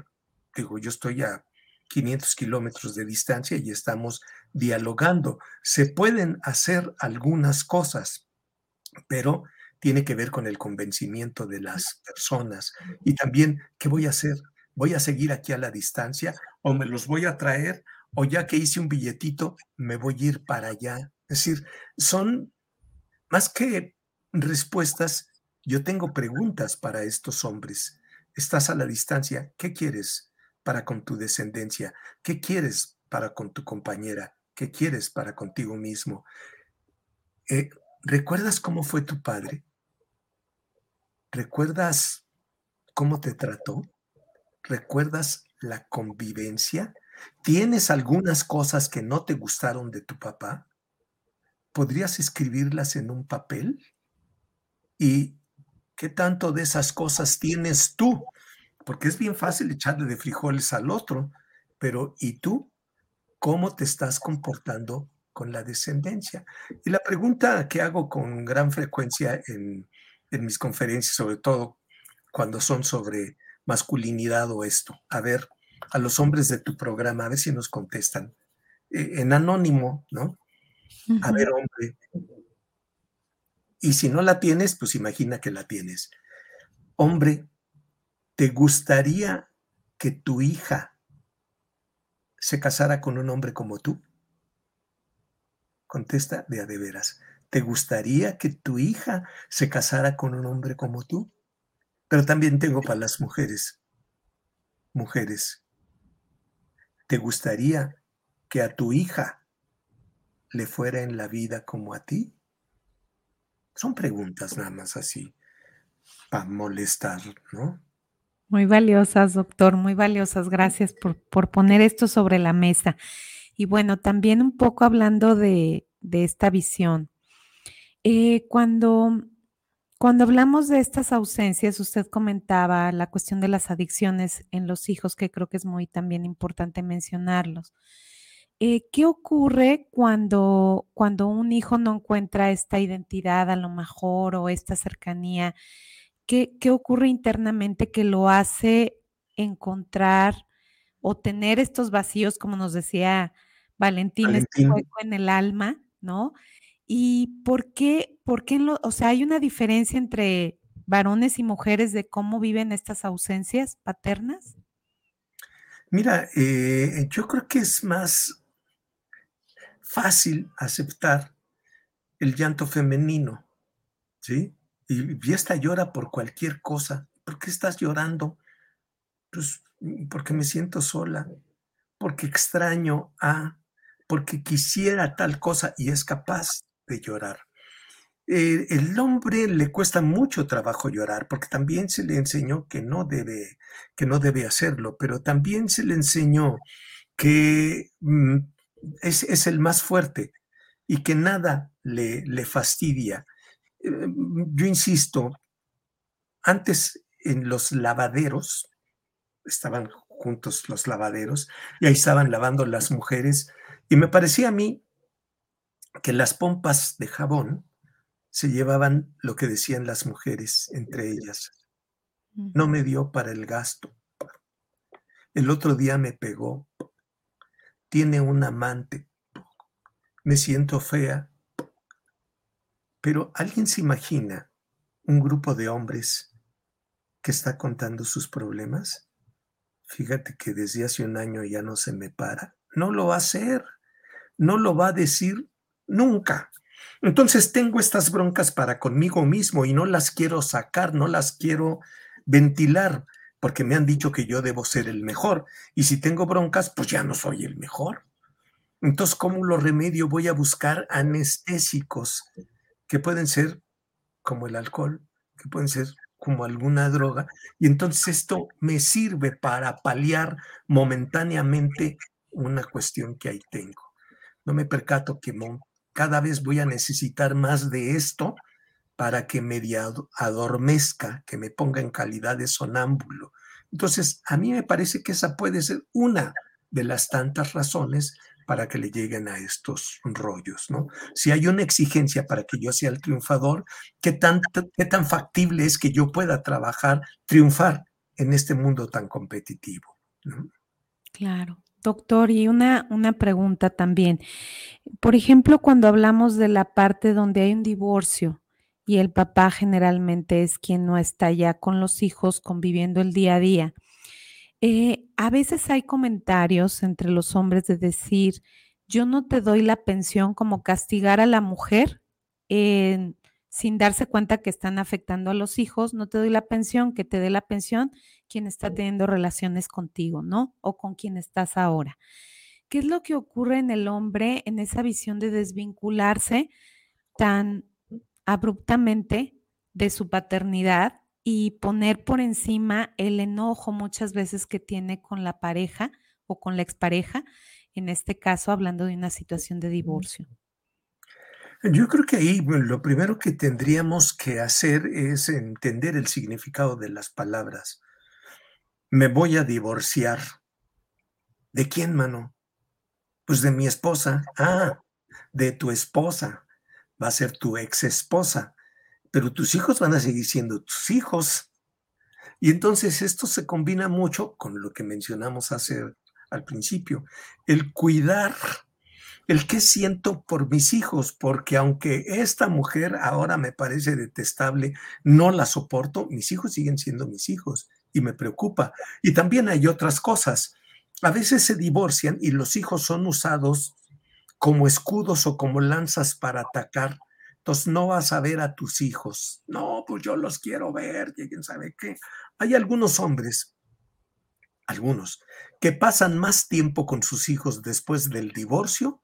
Digo, yo estoy a 500 kilómetros de distancia y estamos dialogando. Se pueden hacer algunas cosas, pero tiene que ver con el convencimiento de las personas. Y también, ¿qué voy a hacer? ¿Voy a seguir aquí a la distancia o me los voy a traer o ya que hice un billetito, me voy a ir para allá? Es decir, son más que respuestas, yo tengo preguntas para estos hombres. Estás a la distancia, ¿qué quieres para con tu descendencia? ¿Qué quieres para con tu compañera? ¿Qué quieres para contigo mismo? Eh, ¿Recuerdas cómo fue tu padre? ¿Recuerdas cómo te trató? ¿Recuerdas la convivencia? ¿Tienes algunas cosas que no te gustaron de tu papá? ¿Podrías escribirlas en un papel? ¿Y qué tanto de esas cosas tienes tú? Porque es bien fácil echarle de frijoles al otro, pero ¿y tú? ¿Cómo te estás comportando con la descendencia? Y la pregunta que hago con gran frecuencia en, en mis conferencias, sobre todo cuando son sobre masculinidad o esto. A ver, a los hombres de tu programa, a ver si nos contestan. Eh, en anónimo, ¿no? A ver, hombre. Y si no la tienes, pues imagina que la tienes. Hombre, ¿te gustaría que tu hija se casara con un hombre como tú? Contesta de a de veras. ¿Te gustaría que tu hija se casara con un hombre como tú? Pero también tengo para las mujeres. Mujeres, ¿te gustaría que a tu hija le fuera en la vida como a ti? Son preguntas nada más así, para molestar, ¿no? Muy valiosas, doctor, muy valiosas. Gracias por, por, poner esto sobre la mesa. Y bueno, también un poco hablando de, de esta visión. Eh, cuando, cuando hablamos de estas ausencias, usted comentaba la cuestión de las adicciones en los hijos, que creo que es muy también importante mencionarlos. Eh, ¿Qué ocurre cuando, cuando un hijo no encuentra esta identidad a lo mejor o esta cercanía? ¿Qué, qué ocurre internamente que lo hace encontrar o tener estos vacíos, como nos decía Valentín, este Valentín. este en el alma, ¿no? ¿Y por qué, por qué lo, o sea, hay una diferencia entre varones y mujeres de cómo viven estas ausencias paternas? Mira, eh, yo creo que es más fácil aceptar el llanto femenino, ¿sí? Y, y esta llora por cualquier cosa. ¿Por qué estás llorando? Pues porque me siento sola, porque extraño a, porque quisiera tal cosa y es capaz de llorar. Eh, el hombre le cuesta mucho trabajo llorar porque también se le enseñó que no debe, que no debe hacerlo, pero también se le enseñó que mm, es, es, el más fuerte y que nada le, le fastidia. Eh, yo insisto, antes en los lavaderos, estaban juntos los lavaderos y ahí estaban lavando las mujeres y me parecía a mí que las pompas de jabón se llevaban lo que decían las mujeres entre ellas. No me dio para el gasto. El otro día me pegó. Tiene un amante. Me siento fea. Pero ¿alguien se imagina un grupo de hombres que está contando sus problemas? Fíjate que desde hace un año ya no se me para. No lo va a hacer. No lo va a decir Nunca. Entonces tengo estas broncas para conmigo mismo y no las quiero sacar, no las quiero ventilar, porque me han dicho que yo debo ser el mejor. Y si tengo broncas, pues ya no soy el mejor. Entonces, ¿cómo lo remedio? Voy a buscar anestésicos que pueden ser como el alcohol, que pueden ser como alguna droga. Y entonces esto me sirve para paliar momentáneamente una cuestión que ahí tengo. No me percato que cada vez voy a necesitar más de esto para que me adormezca, que me ponga en calidad de sonámbulo. Entonces, a mí me parece que esa puede ser una de las tantas razones para que le lleguen a estos rollos, ¿no? Si hay una exigencia para que yo sea el triunfador, ¿qué tan, qué tan factible es que yo pueda trabajar, triunfar en este mundo tan competitivo? Claro. Doctor, y una, una pregunta también. Por ejemplo, cuando hablamos de la parte donde hay un divorcio y el papá generalmente es quien no está ya con los hijos conviviendo el día a día, eh, a veces hay comentarios entre los hombres de decir, yo no te doy la pensión como castigar a la mujer sin darse cuenta que están afectando a los hijos, no te doy la pensión, que te dé la pensión quien está teniendo relaciones contigo, ¿no? O con quien estás ahora. ¿Qué es lo que ocurre en el hombre en esa visión de desvincularse tan abruptamente de su paternidad y poner por encima el enojo muchas veces que tiene con la pareja o con la expareja, en este caso hablando de una situación de divorcio. Yo creo que ahí lo primero que tendríamos que hacer es entender el significado de las palabras. Me voy a divorciar. ¿De quién, mano? Pues de mi esposa. Ah, de tu esposa. Va a ser tu ex esposa pero tus hijos van a seguir siendo tus hijos. Y entonces esto se combina mucho con lo que mencionamos hace al principio, el cuidar, el que siento por mis hijos, porque aunque esta mujer ahora me parece detestable, no la soporto, mis hijos siguen siendo mis hijos y me preocupa. Y también hay otras cosas. A veces se divorcian y los hijos son usados como escudos o como lanzas para atacar entonces no vas a ver a tus hijos. No, pues yo los quiero ver, quién sabe qué. Hay algunos hombres, algunos, que pasan más tiempo con sus hijos después del divorcio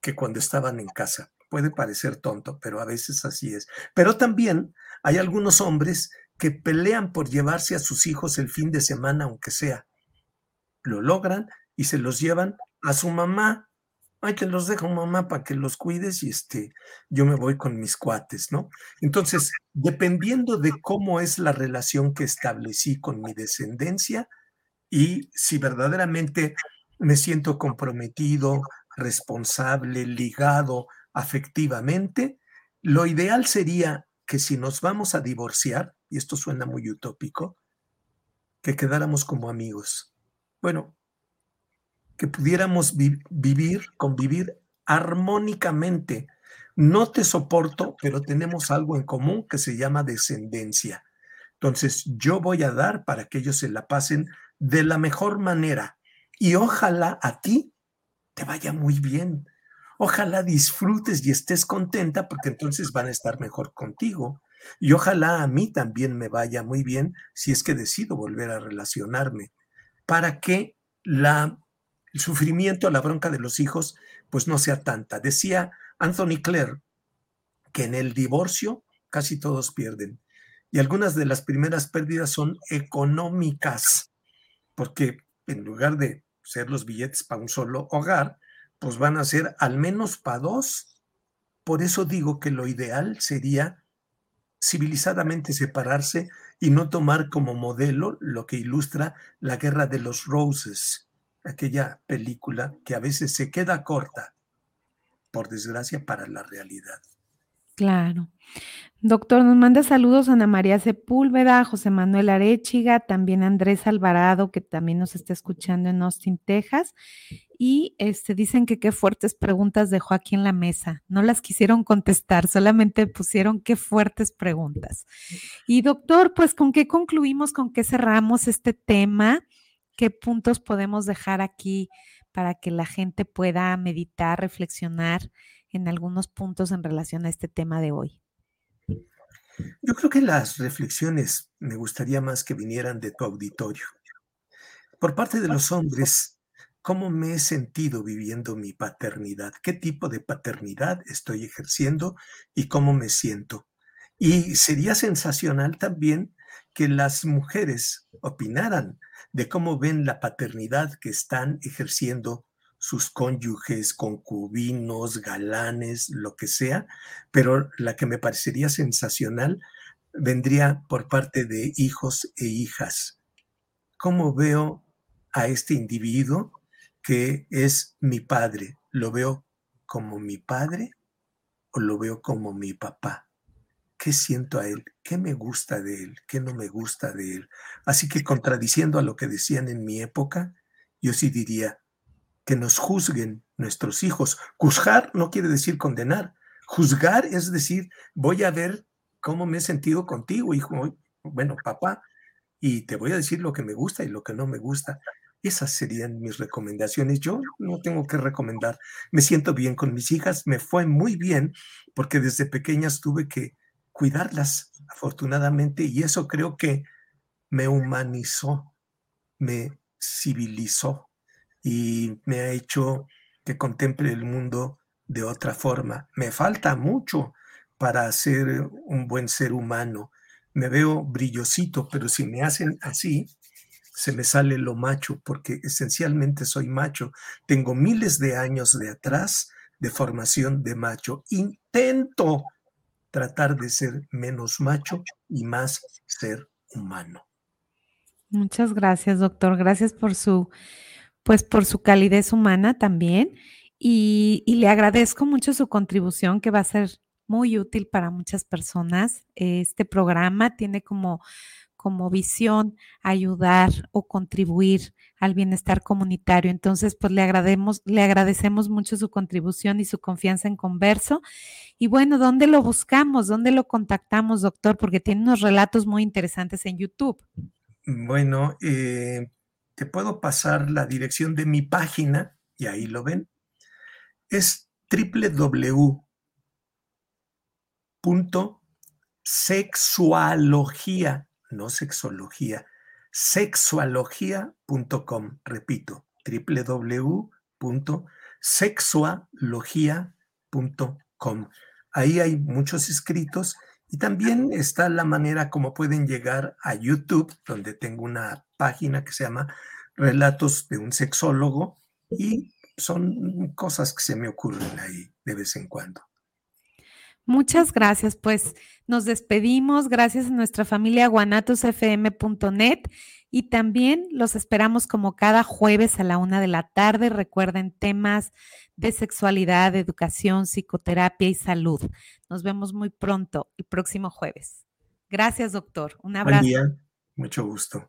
que cuando estaban en casa. Puede parecer tonto, pero a veces así es. Pero también hay algunos hombres que pelean por llevarse a sus hijos el fin de semana, aunque sea. Lo logran y se los llevan a su mamá ay, te los dejo mamá para que los cuides y este, yo me voy con mis cuates, ¿no? Entonces, dependiendo de cómo es la relación que establecí con mi descendencia y si verdaderamente me siento comprometido, responsable, ligado afectivamente, lo ideal sería que si nos vamos a divorciar, y esto suena muy utópico, que quedáramos como amigos. Bueno, pudiéramos vivir, convivir armónicamente. No te soporto, pero tenemos algo en común que se llama descendencia. Entonces, yo voy a dar para que ellos se la pasen de la mejor manera. Y ojalá a ti te vaya muy bien. Ojalá disfrutes y estés contenta porque entonces van a estar mejor contigo. Y ojalá a mí también me vaya muy bien si es que decido volver a relacionarme. Para que la el sufrimiento, la bronca de los hijos, pues no sea tanta. Decía Anthony Clare que en el divorcio casi todos pierden. Y algunas de las primeras pérdidas son económicas, porque en lugar de ser los billetes para un solo hogar, pues van a ser al menos para dos. Por eso digo que lo ideal sería civilizadamente separarse y no tomar como modelo lo que ilustra la guerra de los roses, aquella película que a veces se queda corta, por desgracia, para la realidad. Claro. Doctor, nos manda saludos Ana María Sepúlveda, José Manuel Arechiga, también Andrés Alvarado, que también nos está escuchando en Austin, Texas. Y este, dicen que qué fuertes preguntas dejó aquí en la mesa. No las quisieron contestar, solamente pusieron qué fuertes preguntas. Y doctor, pues con qué concluimos, con qué cerramos este tema qué puntos podemos dejar aquí para que la gente pueda meditar, reflexionar en algunos puntos en relación a este tema de hoy. Yo creo que las reflexiones me gustaría más que vinieran de tu auditorio. Por parte de los hombres, ¿cómo me he sentido viviendo mi paternidad? ¿Qué tipo de paternidad estoy ejerciendo y cómo me siento? Y sería sensacional también que las mujeres opinaran de cómo ven la paternidad que están ejerciendo sus cónyuges, concubinos, galanes, lo que sea, pero la que me parecería sensacional vendría por parte de hijos e hijas. ¿Cómo veo a este individuo que es mi padre. ¿Lo veo como mi padre o lo veo como mi papá? ¿Qué siento a él? ¿Qué me gusta de él? ¿Qué no me gusta de él? Así que contradiciendo a lo que decían en mi época, yo sí diría que nos juzguen nuestros hijos. Juzgar no quiere decir condenar. Juzgar es decir, voy a ver cómo me he sentido contigo, hijo. Bueno, papá, y te voy a decir lo que me gusta y lo que no me gusta. Esas serían mis recomendaciones. Yo no tengo que recomendar. Me siento bien con mis hijas, me fue muy bien porque desde pequeñas tuve que cuidarlas, afortunadamente, y eso creo que me humanizó, me civilizó y me ha hecho que contemple el mundo de otra forma. Me falta mucho para ser un buen ser humano. Me veo brillosito, pero si me hacen así, se me sale lo macho, porque esencialmente soy macho. Tengo miles de años de atrás de formación de macho. Intento tratar de ser menos macho y más ser humano. Muchas gracias, doctor. Gracias por su, pues por su calidez humana también. Y, y, le agradezco mucho su contribución que va a ser muy útil para muchas personas. Este programa tiene como como visión ayudar o contribuir al bienestar comunitario. Entonces, pues le agradecemos, le agradecemos mucho su contribución y su confianza en Converso. Y bueno, ¿dónde lo buscamos? ¿Dónde lo contactamos, doctor? Porque tiene unos relatos muy interesantes en YouTube. Bueno, eh, te puedo pasar la dirección de mi página y ahí lo ven. Es www.sexualogía no sexología, sexualogía.com, repito, www.sexualogía.com. Ahí hay muchos escritos y también está la manera como pueden llegar a YouTube, donde tengo una página que se llama Relatos de un sexólogo y son cosas que se me ocurren ahí de vez en cuando. Muchas gracias. Pues nos despedimos. Gracias a nuestra familia guanatosfm.net y también los esperamos como cada jueves a la una de la tarde. Recuerden temas de sexualidad, educación, psicoterapia y salud. Nos vemos muy pronto el próximo jueves. Gracias, doctor. Un abrazo. Buen día. Mucho gusto.